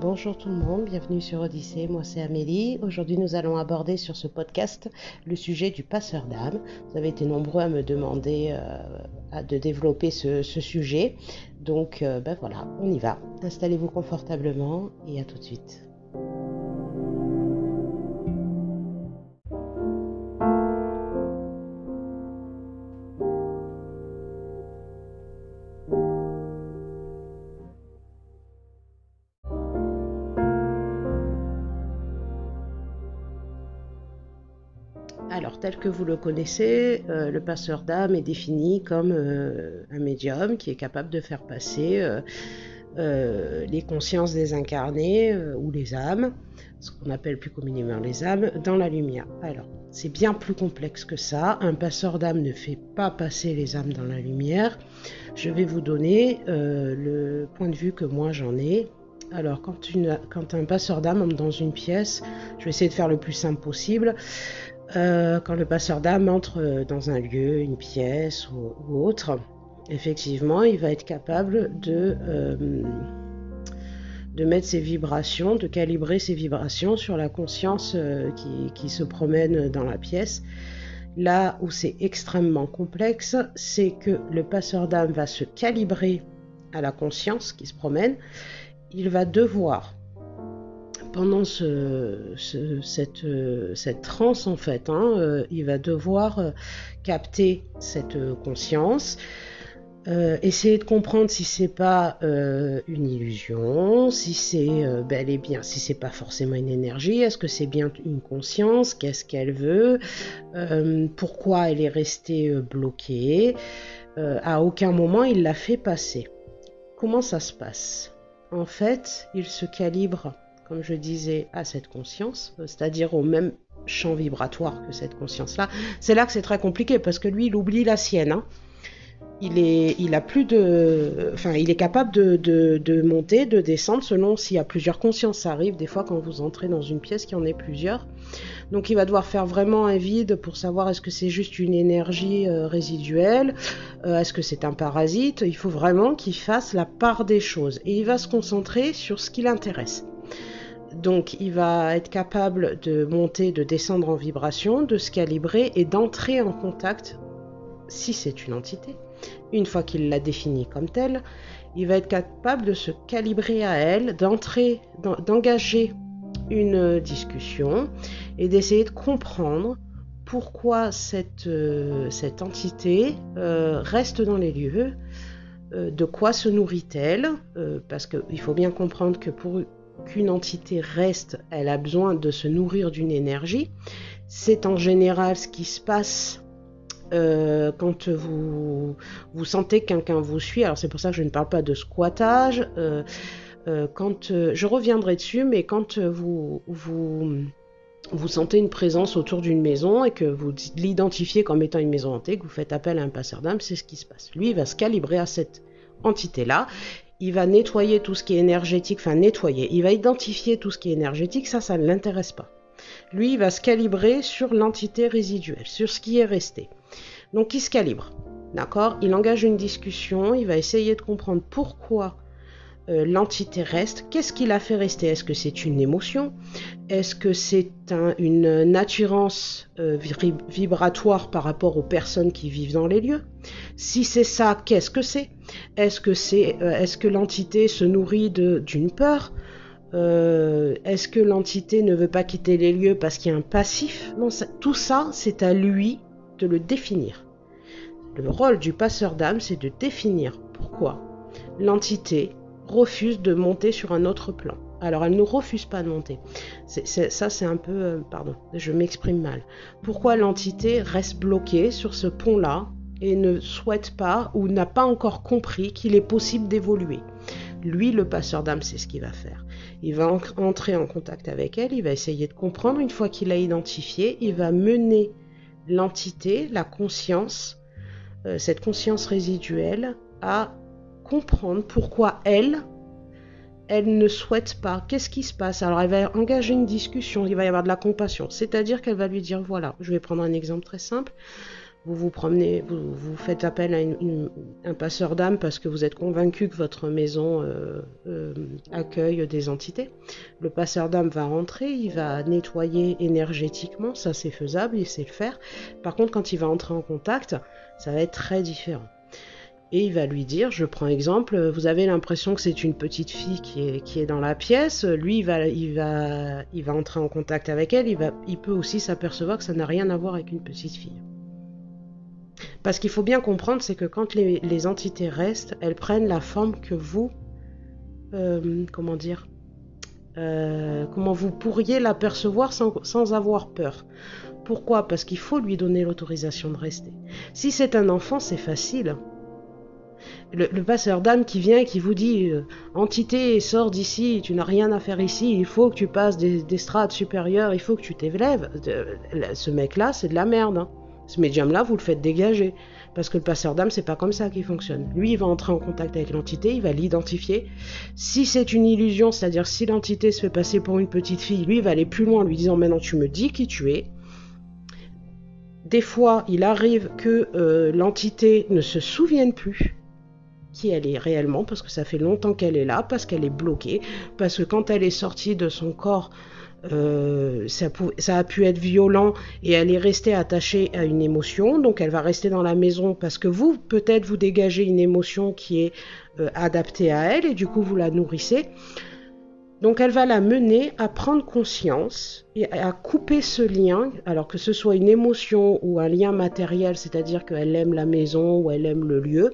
Bonjour tout le monde, bienvenue sur Odyssée, moi c'est Amélie. Aujourd'hui nous allons aborder sur ce podcast le sujet du passeur d'âme. Vous avez été nombreux à me demander euh, de développer ce, sujet. Donc euh, ben voilà, on y va. Installez-vous confortablement et à tout de suite. Que vous le connaissez, euh, le passeur d'âme est défini comme euh, un médium qui est capable de faire passer euh, les consciences des incarnés ou les âmes, ce qu'on appelle plus communément les âmes, dans la lumière. Alors, c'est bien plus complexe que ça. Un passeur d'âme ne fait pas passer les âmes dans la lumière. Je vais vous donner le point de vue que moi j'en ai alors, quand, quand, un passeur d'âme entre dans une pièce, je vais essayer de faire le plus simple possible. Euh, quand le passeur d'âme entre dans un lieu, une pièce ou, autre, effectivement, il va être capable de, euh, de mettre ses vibrations, de calibrer ses vibrations sur la conscience euh, qui, qui, se promène dans la pièce. Là où c'est extrêmement complexe, c'est que le passeur d'âme va se calibrer à la conscience qui se promène. Il va devoir pendant ce, cette, cette, transe, en fait, hein, euh, il va devoir euh, capter cette conscience, euh, essayer de comprendre si c'est pas une illusion, si c'est bel et bien, si c'est pas forcément une énergie, est-ce que c'est bien une conscience, qu'est-ce qu'elle veut, pourquoi elle est restée bloquée. à aucun moment il l'a fait passer. Comment ça se passe? En fait, il se calibre comme je disais, à cette conscience, c'est-à-dire au même champ vibratoire que cette conscience-là. C'est là que c'est très compliqué parce que lui, il oublie la sienne. Hein. Il est, plus de, enfin, il est capable de, de, monter, de descendre selon s'il y a plusieurs consciences. Ça arrive des fois quand vous entrez dans une pièce qu'il y en ait plusieurs. Donc il va devoir faire vraiment un vide pour savoir est-ce que c'est juste une énergie euh, résiduelle, euh, est-ce que c'est un parasite. Il faut vraiment qu'il fasse la part des choses et il va se concentrer sur ce qui l'intéresse. Donc il va être capable de monter, de descendre en vibration, de se calibrer et d'entrer en contact, si c'est une entité. Une fois qu'il l'a définie comme telle, il va être capable de se calibrer à elle, d'engager une discussion et d'essayer de comprendre pourquoi cette, euh, entité euh, reste dans les lieux, euh, de quoi se nourrit-elle, parce qu'il faut bien comprendre que pour qu'une entité reste, elle a besoin de se nourrir d'une énergie. C'est en général ce qui se passe euh, quand vous, sentez que quelqu'un vous suit. Alors c'est pour ça que je ne parle pas de squattage. Euh, euh, quand je reviendrai dessus, mais quand vous, sentez une présence autour d'une maison et que vous l'identifiez comme étant une maison hantée, que vous faites appel à un passeur d'âme, c'est ce qui se passe. Lui, va se calibrer à cette entité-là il va nettoyer tout ce qui est énergétique, enfin nettoyer, il va identifier tout ce qui est énergétique, ça, ça ne l'intéresse pas. Lui, il va se calibrer sur l'entité résiduelle, sur ce qui est resté. Donc, il se calibre, d'accord? Il engage une discussion, il va essayer de comprendre pourquoi euh, l'entité reste. Qu'est-ce qui l'a fait rester? Est-ce que c'est une émotion? Est-ce que c'est une attirance euh, vibratoire par rapport aux personnes qui vivent dans les lieux? Si c'est ça, qu'est-ce que c'est? Est-ce que euh, l'entité se nourrit d'une peur? Est-ce que l'entité ne veut pas quitter les lieux parce qu'il y a un passif? Tout ça, c'est à lui de le définir. Le rôle du passeur d'âme, c'est de définir pourquoi l'entité refuse de monter sur un autre plan. Alors elle ne refuse pas de monter. ça c'est un peu... Euh, pardon, je m'exprime mal. Pourquoi l'entité reste bloquée sur ce pont-là et ne souhaite pas ou n'a pas encore compris qu'il est possible d'évoluer? Lui, le passeur d'âme, c'est ce qu'il va faire. Il va entrer en contact avec elle, il va essayer de comprendre. Une fois qu'il a identifié, il va mener l'entité, la conscience, euh, cette conscience résiduelle, à comprendre pourquoi elle, elle ne souhaite pas. Qu'est-ce qui se passe? Alors elle va engager une discussion, il va y avoir de la compassion. C'est-à-dire qu'elle va lui dire, voilà, je vais prendre un exemple très simple. vous vous promenez, vous, faites appel à un passeur d'âme parce que vous êtes convaincu que votre maison euh, euh, accueille des entités. Le passeur d'âme va rentrer, il va nettoyer énergétiquement, ça c'est faisable, il sait le faire. Par contre, quand il va entrer en contact, ça va être très différent. Et il va lui dire, je prends exemple, vous avez l'impression que c'est une petite fille qui est, qui est dans la pièce, lui il va, il, va, il va entrer en contact avec elle, il, va, il peut aussi s'apercevoir que ça n'a rien à voir avec une petite fille. Parce qu'il faut bien comprendre, c'est que quand les, entités restent, elles prennent la forme que vous, euh, comment dire, euh, comment vous pourriez l'apercevoir sans, sans avoir peur. Pourquoi? Parce qu'il faut lui donner l'autorisation de rester. Si c'est un enfant, c'est facile. Le, passeur d'âme qui vient qui vous dit euh, Entité, sors d'ici, tu n'as rien à faire ici, il faut que tu passes des, strates supérieures, il faut que tu t'élèves. Ce mec-là, c'est de la merde. Hein. Ce médium-là, vous le faites dégager. Parce que le passeur d'âme, c'est pas comme ça qu'il fonctionne. Lui, il va entrer en contact avec l'entité, il va l'identifier. Si c'est une illusion, c'est-à-dire si l'entité se fait passer pour une petite fille, lui, il va aller plus loin en lui disant Maintenant, tu me dis qui tu es. Des fois, il arrive que euh, l'entité ne se souvienne plus elle est réellement, parce que ça fait longtemps qu'elle est là, parce qu'elle est bloquée, parce que quand elle est sortie de son corps, euh, ça, a pu être violent et elle est restée attachée à une émotion, donc elle va rester dans la maison parce que vous, peut-être, vous dégagez une émotion qui est euh, adaptée à elle et du coup vous la nourrissez. Donc elle va la mener à prendre conscience et à couper ce lien, alors que ce soit une émotion ou un lien matériel, c'est-à-dire qu'elle aime la maison ou elle aime le lieu.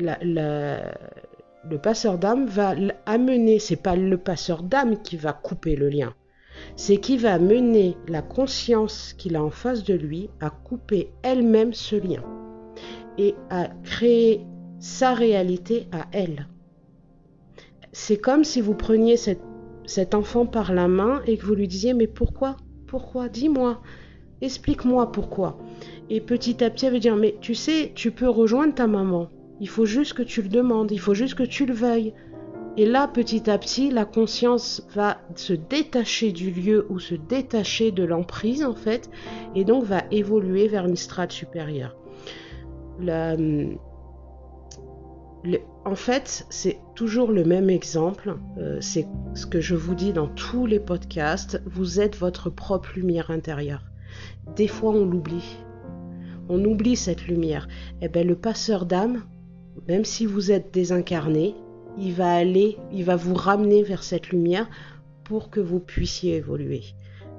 Le passeur d'âme va amener, c'est pas le passeur d'âme qui va couper le lien, c'est qui va mener la conscience qu'il a en face de lui à couper elle-même ce lien et à créer sa réalité à elle. C'est comme si vous preniez cet enfant par la main et que vous lui disiez mais pourquoi Pourquoi Dis-moi, explique-moi pourquoi. Et petit à petit, elle va dire mais tu sais, tu peux rejoindre ta maman. Il faut juste que tu le demandes, il faut juste que tu le veuilles. Et là, petit à petit, la conscience va se détacher du lieu ou se détacher de l'emprise, en fait, et donc va évoluer vers une strate supérieure. en fait, c'est toujours le même exemple. Euh, c'est ce que je vous dis dans tous les podcasts. Vous êtes votre propre lumière intérieure. Des fois, on l'oublie. On oublie cette lumière. Eh bien, le passeur d'âme, même si vous êtes désincarné, il va aller, il va vous ramener vers cette lumière pour que vous puissiez évoluer.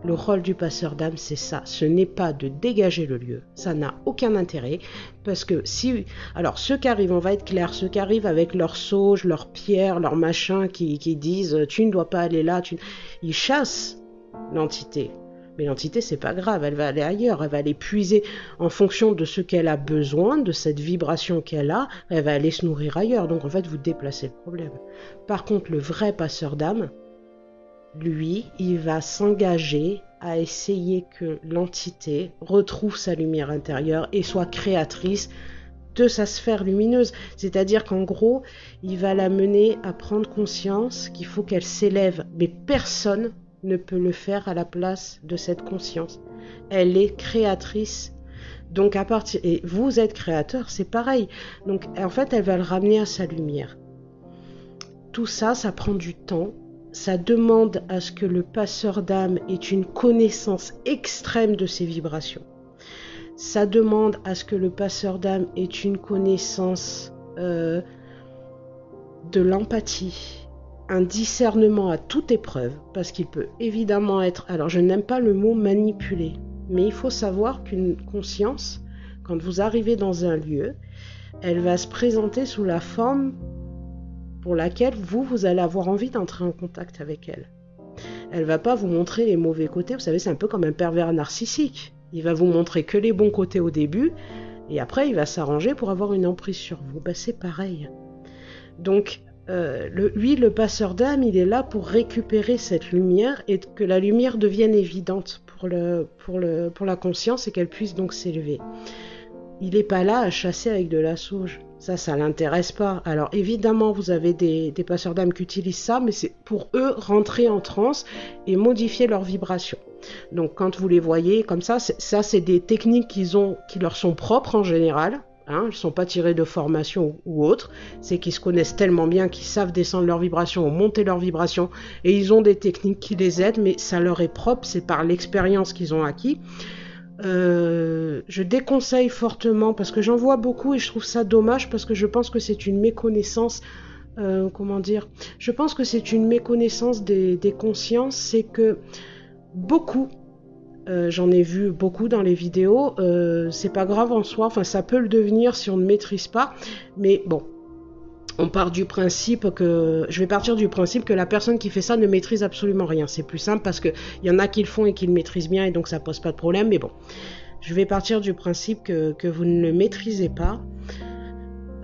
Le rôle du passeur d'âme, c'est ça. Ce n'est pas de dégager le lieu. Ça n'a aucun intérêt. Parce que si. Alors, ceux qui arrivent, on va être clair, ceux qui arrivent avec leurs sauges, leurs pierres, leurs machins, qui, disent Tu ne dois pas aller là, tu... ils chassent l'entité. Mais l'entité, c'est pas grave, elle va aller ailleurs, elle va aller puiser en fonction de ce qu'elle a besoin, de cette vibration qu'elle a, elle va aller se nourrir ailleurs. Donc en fait, vous déplacez le problème. Par contre, le vrai passeur d'âme, lui, il va s'engager à essayer que l'entité retrouve sa lumière intérieure et soit créatrice de sa sphère lumineuse. C'est-à-dire qu'en gros, il va la mener à prendre conscience qu'il faut qu'elle s'élève. Mais personne ne peut le faire à la place de cette conscience. Elle est créatrice. Donc à partir et vous êtes créateur, c'est pareil. Donc en fait, elle va le ramener à sa lumière. Tout ça, ça prend du temps. Ça demande à ce que le passeur d'âme ait une connaissance extrême de ses vibrations. Ça demande à ce que le passeur d'âme ait une connaissance euh, de l'empathie, un discernement à toute épreuve, parce qu'il peut évidemment être, alors je n'aime pas le mot manipuler, mais il faut savoir qu'une conscience, quand vous arrivez dans un lieu, elle va se présenter sous la forme pour laquelle vous, vous allez avoir envie d'entrer en contact avec elle. Elle va pas vous montrer les mauvais côtés, vous savez, c'est un peu comme un pervers narcissique. Il va vous montrer que les bons côtés au début, et après il va s'arranger pour avoir une emprise sur vous. Ben, c'est pareil. Donc euh, lui, le passeur d'âme, il est là pour récupérer cette lumière et que la lumière devienne évidente pour, la conscience et qu'elle puisse donc s'élever. il n'est pas là à chasser avec de la sauge. Ça, ça l'intéresse pas. Alors évidemment, vous avez des, passeurs d'âme qui utilisent ça, mais c'est pour eux rentrer en transe et modifier leur vibration. Donc quand vous les voyez comme ça, ça c'est des techniques qui leur sont propres en général. Hein, ils ne sont pas tirés de formation ou autre, c'est qu'ils se connaissent tellement bien qu'ils savent descendre leur vibration ou monter leur vibration et ils ont des techniques qui les aident, mais ça leur est propre, c'est par l'expérience qu'ils ont acquis. Euh, je déconseille fortement parce que j'en vois beaucoup et je trouve ça dommage parce que je pense que c'est une méconnaissance. Euh, comment dire Je pense que c'est une méconnaissance des, consciences. C'est que beaucoup, euh, j'en ai vu beaucoup dans les vidéos, c'est pas grave en soi. Enfin, ça peut le devenir si on ne maîtrise pas. Mais bon, on part du principe que je vais partir du principe que la personne qui fait ça ne maîtrise absolument rien. C'est plus simple parce qu'il y en a qui le font et qui le maîtrisent bien et donc ça pose pas de problème. Mais bon, je vais partir du principe que, vous ne le maîtrisez pas.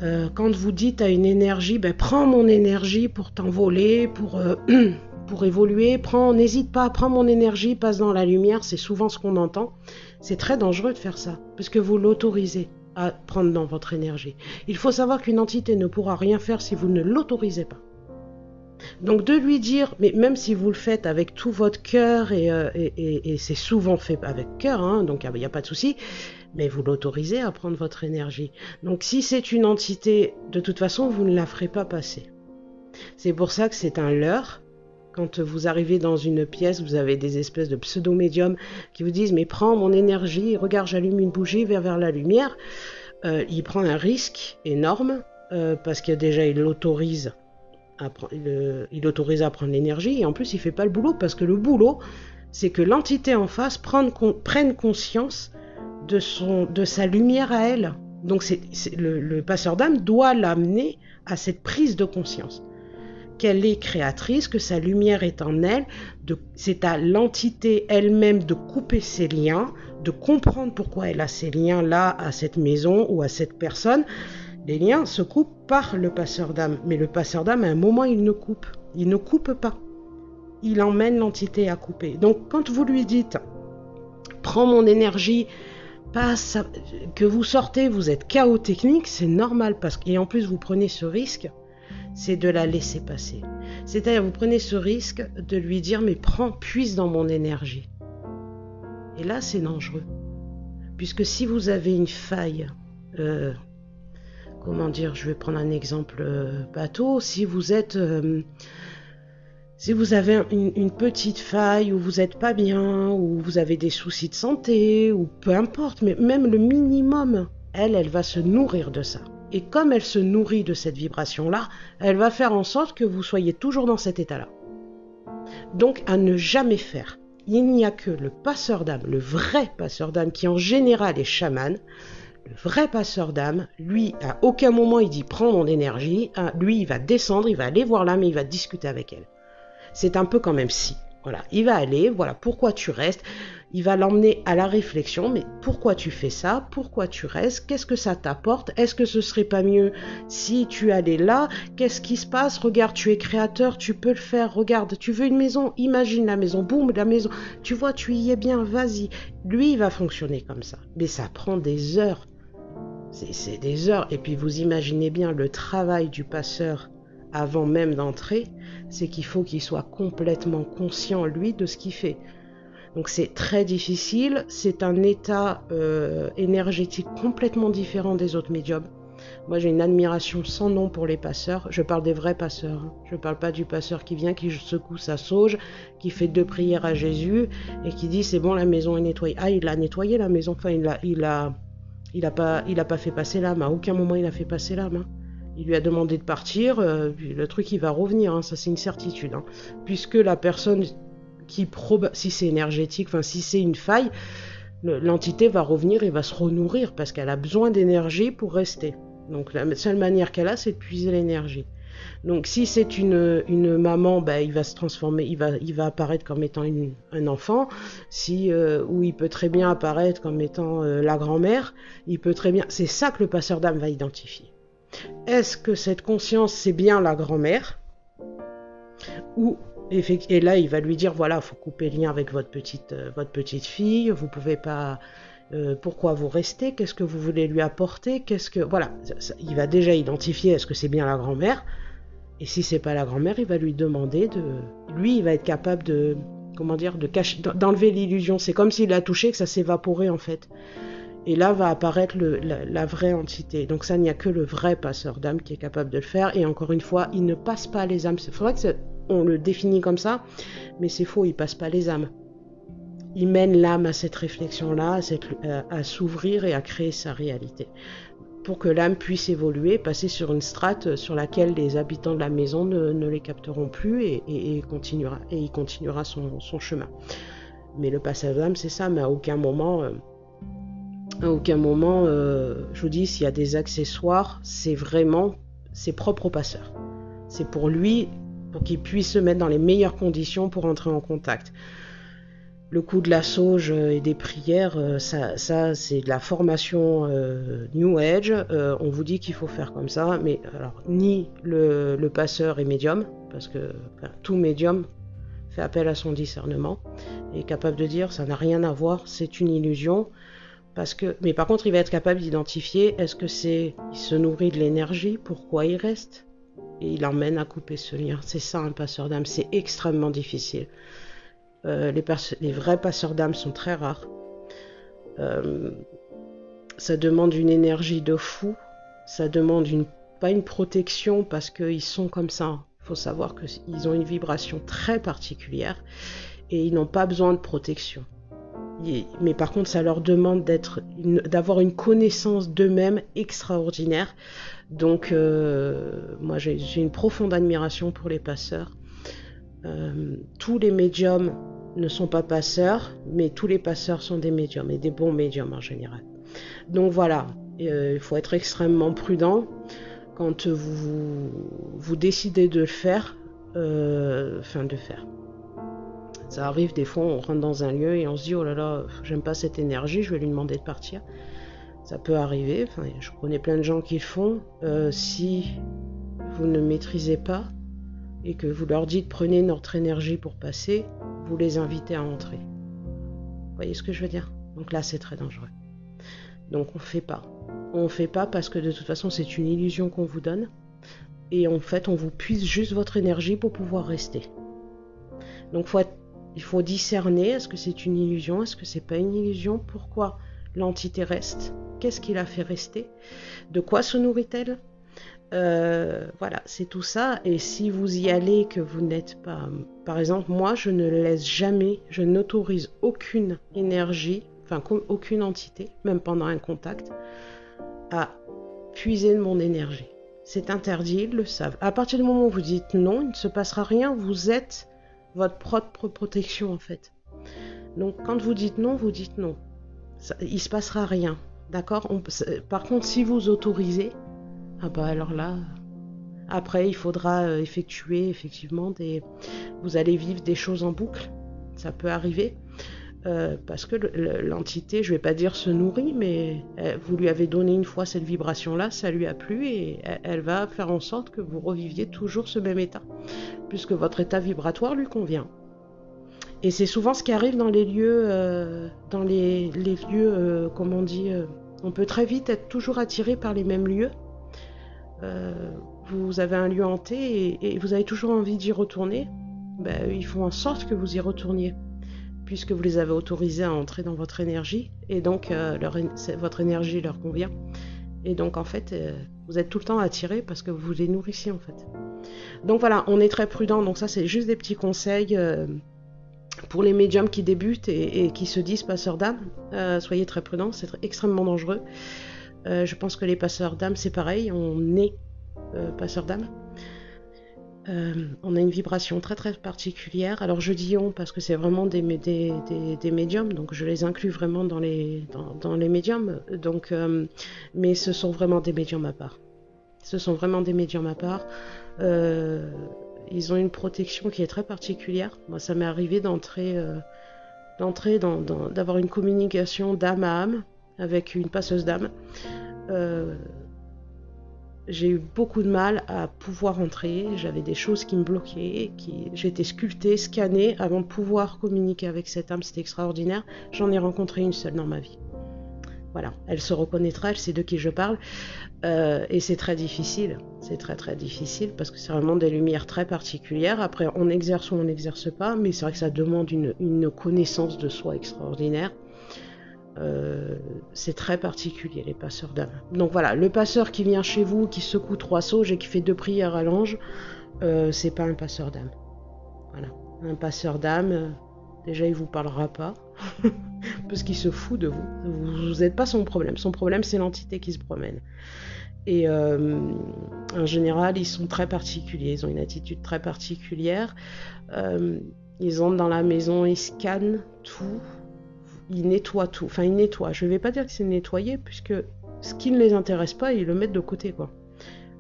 Euh, quand vous dites à une énergie, ben, prends mon énergie pour t'envoler, pour, euh, pour évoluer, prends, n'hésite pas, prends mon énergie, passe dans la lumière, c'est souvent ce qu'on entend. C'est très dangereux de faire ça, parce que vous l'autorisez à prendre dans votre énergie. Il faut savoir qu'une entité ne pourra rien faire si vous ne l'autorisez pas. Donc de lui dire, mais même si vous le faites avec tout votre cœur, et, euh, c'est souvent fait avec cœur, hein, donc il n'y a, pas de souci, mais vous l'autorisez à prendre votre énergie. Donc si c'est une entité, de toute façon, vous ne la ferez pas passer. C'est pour ça que c'est un leurre, quand vous arrivez dans une pièce, vous avez des espèces de pseudo-médiums qui vous disent Mais prends mon énergie, regarde, j'allume une bougie vers, la lumière. Euh, il prend un risque énorme euh, parce que déjà il l'autorise il autorise à prendre l'énergie et en plus il fait pas le boulot parce que le boulot c'est que l'entité en face prenne, conscience de, son, de sa lumière à elle. Donc le passeur d'âme doit l'amener à cette prise de conscience qu'elle est créatrice, que sa lumière est en elle, c'est à l'entité elle-même de couper ses liens, de comprendre pourquoi elle a ces liens-là à cette maison ou à cette personne. Les liens se coupent par le passeur d'âme, mais le passeur d'âme, à un moment, il ne coupe. Il ne coupe pas. Il emmène l'entité à couper. Donc, quand vous lui dites, prends mon énergie, que vous sortez, vous êtes chaos technique, c'est normal parce et en plus vous prenez ce risque c'est de la laisser passer. C'est-à-dire, vous prenez ce risque de lui dire, mais prends, puise dans mon énergie. Et là, c'est dangereux. Puisque si vous avez une faille, euh, comment dire, je vais prendre un exemple euh, bateau, si vous êtes... Euh, si vous avez une, petite faille ou vous n'êtes pas bien ou vous avez des soucis de santé ou peu importe, mais même le minimum, elle, elle va se nourrir de ça. Et comme elle se nourrit de cette vibration-là, elle va faire en sorte que vous soyez toujours dans cet état-là. Donc à ne jamais faire. Il n'y a que le passeur d'âme, le vrai passeur d'âme, qui en général est chaman. Le vrai passeur d'âme, lui, à aucun moment il dit prends mon énergie. Ah, lui, il va descendre, il va aller voir l'âme et il va discuter avec elle. C'est un peu quand même si. Voilà, il va aller, voilà pourquoi tu restes? Il va l'emmener à la réflexion, mais pourquoi tu fais ça? Pourquoi tu restes? Qu'est-ce que ça t'apporte? Est-ce que ce serait pas mieux si tu allais là? Qu'est-ce qui se passe? Regarde, tu es créateur, tu peux le faire. Regarde, tu veux une maison? Imagine la maison. Boum, la maison. Tu vois, tu y es bien, vas-y. Lui, il va fonctionner comme ça. Mais ça prend des heures. C'est des heures. Et puis vous imaginez bien le travail du passeur avant même d'entrer, c'est qu'il faut qu'il soit complètement conscient, lui, de ce qu'il fait. Donc c'est très difficile, c'est un état euh, énergétique complètement différent des autres médiums. Moi j'ai une admiration sans nom pour les passeurs, je parle des vrais passeurs, hein. je ne parle pas du passeur qui vient, qui secoue sa sauge, qui fait deux prières à Jésus et qui dit c'est bon la maison est nettoyée. Ah il a nettoyé la maison, enfin il a, il a, pas, il a pas fait passer l'âme, à aucun moment il a fait passer l'âme. Hein. Il lui a demandé de partir, euh, le truc il va revenir, hein. ça c'est une certitude. Puisque la personne si c'est énergétique, enfin si c'est une faille, l'entité va revenir et va se renourrir parce qu'elle a besoin d'énergie pour rester. Donc la seule manière qu'elle a, c'est de puiser l'énergie. Donc si c'est une, maman, ben, il va se transformer, il va, il va apparaître comme étant un enfant. Si euh, ou il peut très bien apparaître comme étant euh, la grand-mère, il peut très bien. C'est ça que le passeur d'âme va identifier. Est-ce que cette conscience c'est bien la grand-mère? Ou et là, il va lui dire voilà, faut couper le lien avec votre petite, euh, votre petite fille. Vous pouvez pas. euh, pourquoi vous restez, qu'est-ce que vous voulez lui apporter, qu'est-ce que voilà, il va déjà identifier est-ce que c'est bien la grand-mère, et si c'est pas la grand-mère, il va lui demander de, lui, il va être capable de, comment dire, de cacher, d'enlever l'illusion. C'est comme s'il a touché que ça s'évaporait en fait. Et là va apparaître la, vraie entité. Donc ça, il n'y a que le vrai passeur d'âme qui est capable de le faire. Et encore une fois, il ne passe pas les âmes. C'est vrai qu'on le définit comme ça, mais c'est faux, il passe pas les âmes il mène l'âme à cette réflexion-là, à, s'ouvrir et à créer sa réalité. Pour que l'âme puisse évoluer, passer sur une strate sur laquelle les habitants de la maison ne, les capteront plus et, continuera, et il continuera son, chemin. Mais le passage d'âme, c'est ça, mais à aucun moment, euh, à aucun moment, euh, je vous dis, s'il y a des accessoires, c'est vraiment ses propres passeurs. C'est pour lui, pour qu'il puisse se mettre dans les meilleures conditions pour entrer en contact le coup de la sauge et des prières, euh, ça, c'est de la formation euh, New Age. Euh, on vous dit qu'il faut faire comme ça, mais alors ni le, passeur est médium, parce que tout médium fait appel à son discernement et est capable de dire ça n'a rien à voir, c'est une illusion. Mais par contre, il va être capable d'identifier est-ce que c'est, il se nourrit de l'énergie, pourquoi il reste, et il emmène à couper ce lien. C'est ça un passeur d'âme, c'est extrêmement difficile. Euh, les, vrais passeurs d'âme sont très rares. Euh, ça demande une énergie de fou. Ça demande pas une protection parce qu'ils sont comme ça. Il faut savoir qu'ils ont une vibration très particulière et ils n'ont pas besoin de protection. Mais par contre, ça leur demande d'avoir une, connaissance d'eux-mêmes extraordinaire. Donc, euh, moi, j'ai une profonde admiration pour les passeurs. tous les médiums ne sont pas passeurs, mais tous les passeurs sont des médiums et des bons médiums en général. Donc voilà, euh, il faut être extrêmement prudent quand vous, vous décidez de le faire, euh, enfin de faire. Ça arrive des fois, on rentre dans un lieu et on se dit oh là là, j'aime pas cette énergie, je vais lui demander de partir. Ça peut arriver, je connais plein de gens qui le font. Euh, si vous ne maîtrisez pas et que vous leur dites prenez notre énergie pour passer, vous les invitez à entrer. Vous voyez ce que je veux dire? Donc là, c'est très dangereux. Donc on ne fait pas. On ne fait pas parce que de toute façon, c'est une illusion qu'on vous donne. Et en fait, on vous puise juste votre énergie pour pouvoir rester. Donc il faut discerner, est-ce que c'est une illusion, est-ce que c'est pas une illusion, pourquoi l'entité reste, qu'est-ce qui la fait rester, de quoi se nourrit-elle? Euh, voilà, c'est tout ça. Et si vous y allez, que vous n'êtes pas... Par exemple, moi, je ne laisse jamais, je n'autorise aucune énergie, enfin aucune entité, même pendant un contact, à puiser de mon énergie. C'est interdit, ils le savent. À partir du moment où vous dites non, il ne se passera rien, vous êtes votre propre protection en fait. Donc quand vous dites non, vous dites non. Il il se passera rien. D'accord? Par contre, si vous autorisez, ah bah alors là, après il faudra euh, effectuer effectivement des... Vous allez vivre des choses en boucle, ça peut arriver. Euh, parce que l'entité, je vais pas dire se nourrit, mais euh, vous lui avez donné une fois cette vibration-là, ça lui a plu et elle va faire en sorte que vous reviviez toujours ce même état, puisque votre état vibratoire lui convient. Et c'est souvent ce qui arrive dans les lieux, dans les, lieux, comment on dit, on peut très vite être toujours attiré par les mêmes lieux. Euh, vous avez un lieu hanté et, vous avez toujours envie d'y retourner, ben, ils font en sorte que vous y retourniez, puisque vous les avez autorisés à entrer dans votre énergie, et donc euh, votre énergie leur convient. Et donc en fait, euh, vous êtes tout le temps attiré parce que vous les nourrissez en fait. Donc voilà, on est très prudent. Donc ça, c'est juste des petits conseils pour les médiums qui débutent et, et qui se disent passeurs d'âme. soyez très prudents, c'est extrêmement dangereux. Euh, je pense que les passeurs d'âme, c'est pareil, on est euh, passeur d'âme. Euh, on a une vibration très très particulière. Alors je dis on parce que c'est vraiment des, médiums, donc je les inclus vraiment dans les, dans, les médiums. Donc, mais ce sont vraiment des médiums à part. Ce sont vraiment des médiums à part. ils ont une protection qui est très particulière. Moi, ça m'est arrivé d'entrer, d'entrer dans, d'avoir une communication d'âme à âme avec une passeuse d'âme. J'ai eu beaucoup de mal à pouvoir entrer. J'avais des choses qui me bloquaient, qui j'étais sculptée, scannée avant de pouvoir communiquer avec cette âme. C'était extraordinaire. J'en ai rencontré une seule dans ma vie. voilà, elle se reconnaîtra, elle sait de qui je parle. Euh, et c'est très difficile, c'est très très difficile parce que c'est vraiment des lumières très particulières. Après, on exerce ou on n'exerce pas, mais c'est vrai que ça demande une, connaissance de soi extraordinaire. Euh, c'est très particulier, les passeurs d'âme. Donc voilà, le passeur qui vient chez vous, qui secoue trois sauges et qui fait deux prières à l'ange, euh, c'est pas un passeur d'âme. Voilà. Un passeur d'âme, déjà il vous parlera pas, parce qu'il se fout de vous. Vous n'êtes pas son problème. Son problème, c'est l'entité qui se promène. Et euh, en général, ils sont très particuliers. Ils ont une attitude très particulière. Euh, ils entrent dans la maison, ils scannent tout. Ils nettoient tout. Enfin, ils nettoient. Je ne vais pas dire que c'est nettoyer, puisque ce qui ne les intéresse pas, ils le mettent de côté, quoi.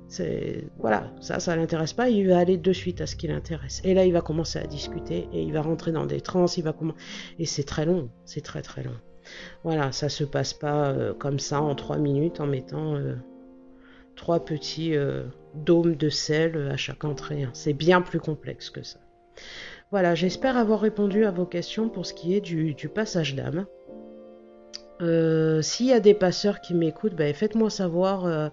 C'est voilà, ça, ça l'intéresse pas. Il va aller de suite à ce qui l'intéresse. Et là, il va commencer à discuter et il va rentrer dans des trans. Il va et c'est très long, c'est très très long. Voilà, ça se passe pas euh, comme ça en trois minutes en mettant euh, trois petits euh, dômes de sel à chaque entrée. Hein. C'est bien plus complexe que ça. Voilà, j'espère avoir répondu à vos questions pour ce qui est du, passage d'âme. S'il y a des passeurs qui m'écoutent, ben, faites-moi savoir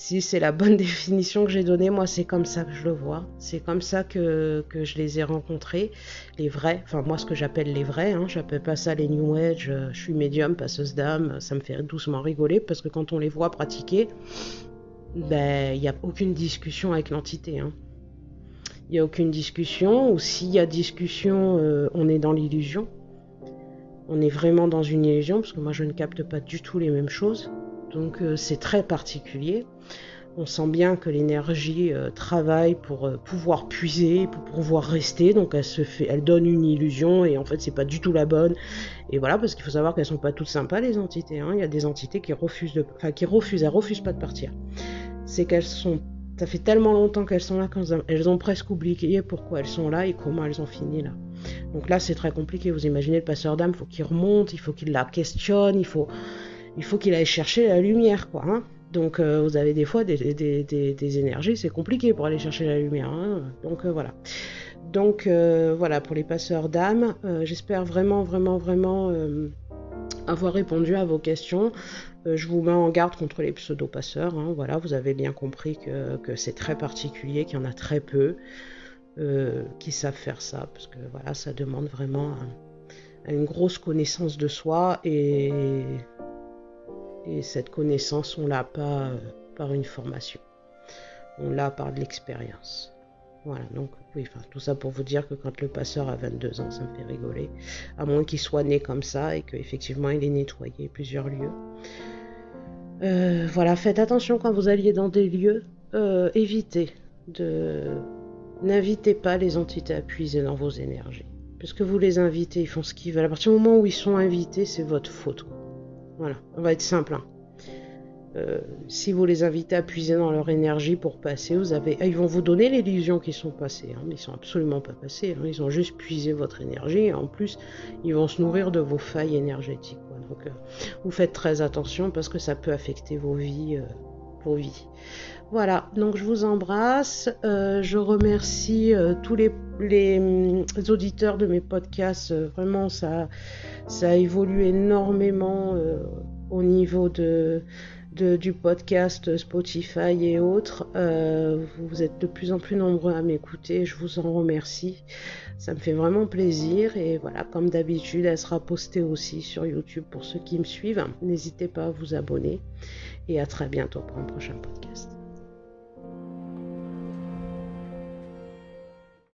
si c'est la bonne définition que j'ai donnée, moi c'est comme ça que je le vois. C'est comme ça que, je les ai rencontrés, les vrais, enfin moi ce que j'appelle les vrais, hein, j'appelle pas ça les New Age, euh, je suis médium, passeuse d'âme, ça me fait doucement rigoler parce que quand on les voit pratiquer, ben il n'y a aucune discussion avec l'entité. Hein. Il n'y a aucune discussion, ou s'il y a discussion, euh, on est dans l'illusion. On est vraiment dans une illusion, parce que moi je ne capte pas du tout les mêmes choses. Donc euh, c'est très particulier. On sent bien que l'énergie euh, travaille pour pouvoir puiser, pour pouvoir rester. Donc elle se fait, elle donne une illusion et en fait c'est pas du tout la bonne. Et voilà parce qu'il faut savoir qu'elles sont pas toutes sympas les entités. Hein. Il y a des entités qui refusent de, enfin qui refusent, elles refusent pas de partir. C'est qu'elles sont, ça fait tellement longtemps qu'elles sont là qu'elles ont presque oublié pourquoi elles sont là et comment elles ont fini là. Donc là c'est très compliqué. Vous imaginez le passeur d'âme, il faut qu'il remonte, il faut qu'il la questionne, il faut il faut qu'il aille chercher la lumière, quoi. Hein. Donc euh, vous avez des fois des, énergies, c'est compliqué pour aller chercher la lumière. Hein. Donc euh, voilà. Donc euh, voilà, pour les passeurs d'âme, j'espère vraiment, vraiment, vraiment avoir répondu à vos questions. Je vous mets en garde contre les pseudo-passeurs. Hein. Voilà, vous avez bien compris que, c'est très particulier, qu'il y en a très peu qui savent faire ça, parce que voilà, ça demande vraiment une grosse connaissance de soi et et cette connaissance, on l'a pas euh, par une formation. On l'a par de l'expérience. Voilà, donc oui, enfin, tout ça pour vous dire que quand le passeur a 22 ans, ça me fait rigoler. À moins qu'il soit né comme ça et qu'effectivement il ait nettoyé plusieurs lieux. Euh, voilà, faites attention quand vous alliez dans des lieux. Euh, évitez de. N'invitez pas les entités à puiser dans vos énergies. Parce que vous les invitez, ils font ce qu'ils veulent. À partir du moment où ils sont invités, c'est votre faute. Voilà, on va être simple. Hein. Euh, si vous les invitez à puiser dans leur énergie pour passer, vous avez, ils vont vous donner l'illusion qu'ils sont passés, hein, mais ils sont absolument pas passés. Hein. ils ont juste puisé votre énergie. Et en plus, ils vont se nourrir de vos failles énergétiques. Donc, euh, vous faites très attention parce que ça peut affecter vos vies, euh. Voilà. Donc, je vous embrasse. je remercie tous les, hum, auditeurs de mes podcasts. vraiment, ça ça évolue énormément au niveau du podcast Spotify et autres. Euh, vous êtes de plus en plus nombreux à m'écouter, je vous en remercie. Ça me fait vraiment plaisir et voilà, comme d'habitude, elle sera postée aussi sur YouTube pour ceux qui me suivent. N'hésitez pas à vous abonner et à très bientôt pour un prochain podcast.